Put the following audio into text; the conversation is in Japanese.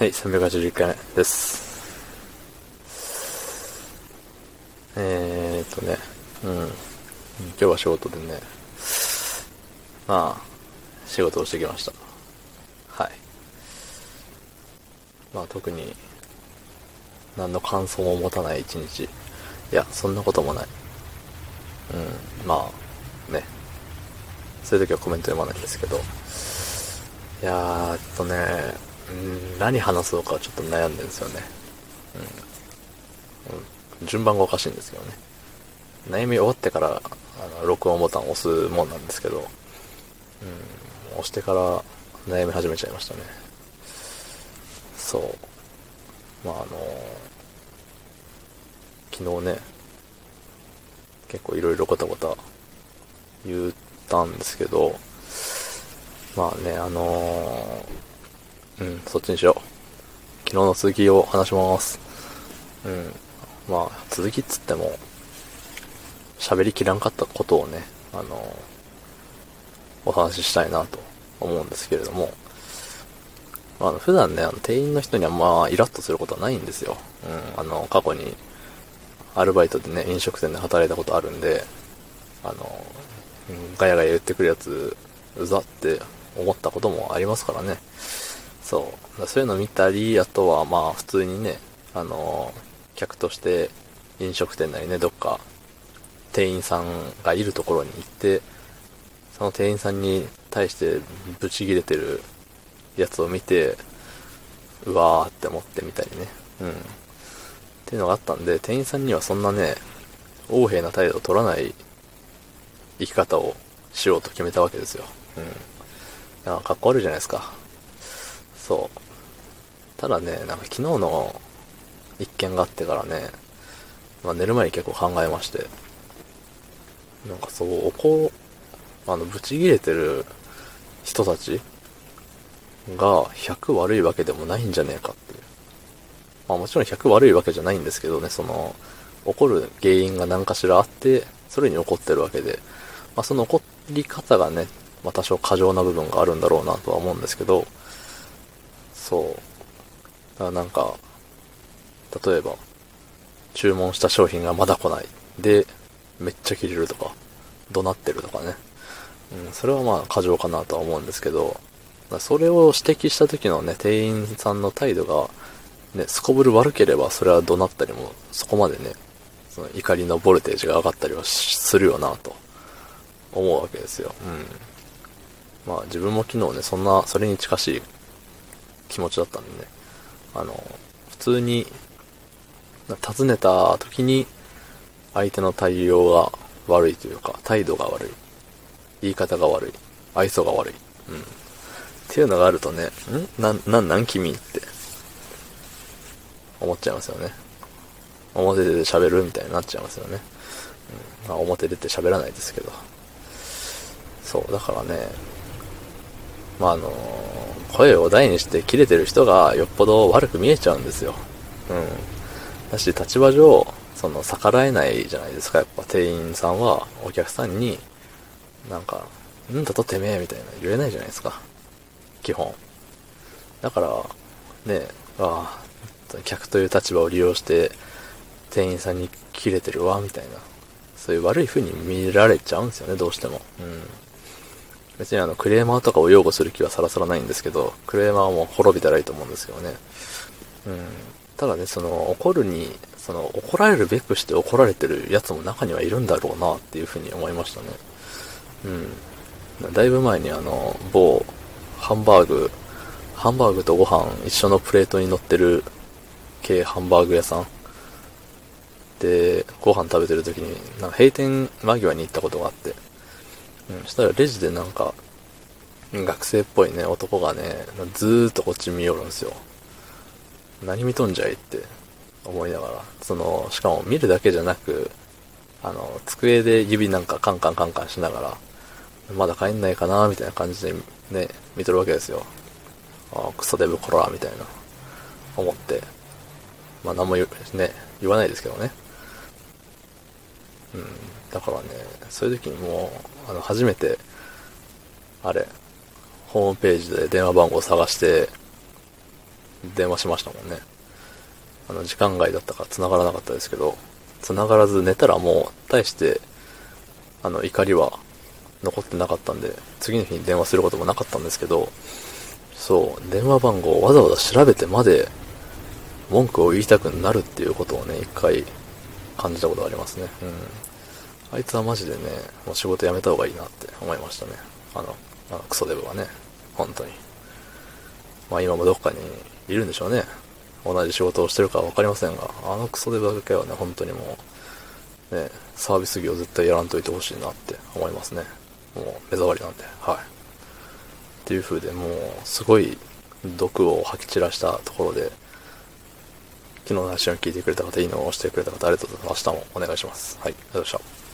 はい、381回目です。えーっとね、うん。今日は仕事でね、まあ、仕事をしてきました。はい。まあ特に、何の感想も持たない一日。いや、そんなこともない。うん、まあ、ね。そういう時はコメント読まないんですけど、いやー、えっとね、ん、何話そうかちょっと悩んでるんですよね。うん。順番がおかしいんですけどね。悩み終わってから、あの、録音ボタンを押すもんなんですけど、うん、押してから悩み始めちゃいましたね。そう。まあ、あの昨日ね、結構いろいろごたごた言ったんですけど、まあね、あのーうん、そっちにしよう。昨日の続きを話します。うん。まあ、続きっつっても、喋りきらんかったことをね、あのお話ししたいなと思うんですけれども、まあ、普段ね、あの店員の人にはまあ、イラッとすることはないんですよ。うん、あの、過去に、アルバイトでね、飲食店で働いたことあるんで、あの、ガヤガヤ言ってくるやつ、うざって思ったこともありますからね。そう。そういうの見たり、あとはまあ普通にね、あの、客として飲食店なりね、どっか店員さんがいるところに行って、その店員さんに対してブチ切れてるやつを見て、うわーって思ってみたりね。うん。っていうのがあったんで、店員さんにはそんなね、横柄な態度を取らない生き方をしようと決めたわけですよ。うん。なんかかっこ悪いじゃないですか。そう。ただね、なんか昨日の一件があってからね、まあ寝る前に結構考えまして、なんかそう、怒、あの、ブチ切れてる人たちが100悪いわけでもないんじゃねえかっていう。まあもちろん100悪いわけじゃないんですけどね、その、怒る原因が何かしらあって、それに怒ってるわけで、まあその怒り方がね、まあ多少過剰な部分があるんだろうなとは思うんですけど、そう。だからなんか、例えば、注文した商品がまだ来ない。で、めっちゃ切れるとか、怒鳴ってるとかね。うん、それはまあ過剰かなとは思うんですけど、それを指摘した時のね、店員さんの態度が、ね、すこぶる悪ければ、それは怒鳴ったりも、そこまでね、その怒りのボルテージが上がったりはするよなと、思うわけですよ。うん。まあ自分も昨日ね、そんな、それに近しい気持ちだったんでね、あの、普通に、尋ねた時に、相手の対応が悪いというか、態度が悪い。言い方が悪い。愛想が悪い。うん。っていうのがあるとね、ん？な、なんなん君って、思っちゃいますよね。表出て喋るみたいになっちゃいますよね。うん。まあ表出て喋らないですけど。そう、だからね、まああの声を大にして切れてる人がよっぽど悪く見えちゃうんですよ。うん。だし、立場上、その逆らえないじゃないですか。やっぱ店員さんはお客さんに、なんか、んだとてめえみたいな言えないじゃないですか。基本。だから、ね、ああ、客という立場を利用して、店員さんに切れてるわ、みたいな。そういう悪い風に見られちゃうんですよね、どうしても。うん。別にあの、クレーマーとかを擁護する気はさらさらないんですけど、クレーマーも滅びたらいいと思うんですけどね。うん。ただね、その、怒るに、その、怒られるべくして怒られてるやつも中にはいるんだろうな、っていう風に思いましたね。うん。だいぶ前にあの、某、ハンバーグ、ハンバーグとご飯一緒のプレートに乗ってる系ハンバーグ屋さん。で、ご飯食べてる時に、なんか閉店間際に行ったことがあって、うん、したらレジでなんか、学生っぽいね、男がね、ずーっとこっち見よるんですよ。何見とんじゃいって思いながら、その、しかも見るだけじゃなく、あの、机で指なんかカンカンカンカンしながら、まだ帰んないかなみたいな感じでね、見とるわけですよ。あクソデブコラーみたいな、思って。まあ何も言、ね、言わないですけどね。うん。だからね、そういう時にもう、あの、初めて、あれ、ホームページで電話番号を探して、電話しましたもんね。あの、時間外だったから繋がらなかったですけど、繋がらず寝たらもう、大して、あの、怒りは残ってなかったんで、次の日に電話することもなかったんですけど、そう、電話番号をわざわざ調べてまで、文句を言いたくなるっていうことをね、一回感じたことがありますね。うん。あいつはマジでね、もう仕事辞めた方がいいなって思いましたね。あの、あのクソデブはね、本当に。まあ今もどっかにいるんでしょうね。同じ仕事をしてるかは分かりませんが、あのクソデブだけはね、本当にもう、ね、サービス業絶対やらんといてほしいなって思いますね。もう目障りなんで、はい。っていう風でもう、すごい毒を吐き散らしたところで、昨日の話を聞いてくれた方、いいのを押してくれた方、ありがとうございます。明日もお願いします。はい、ありがとうございました。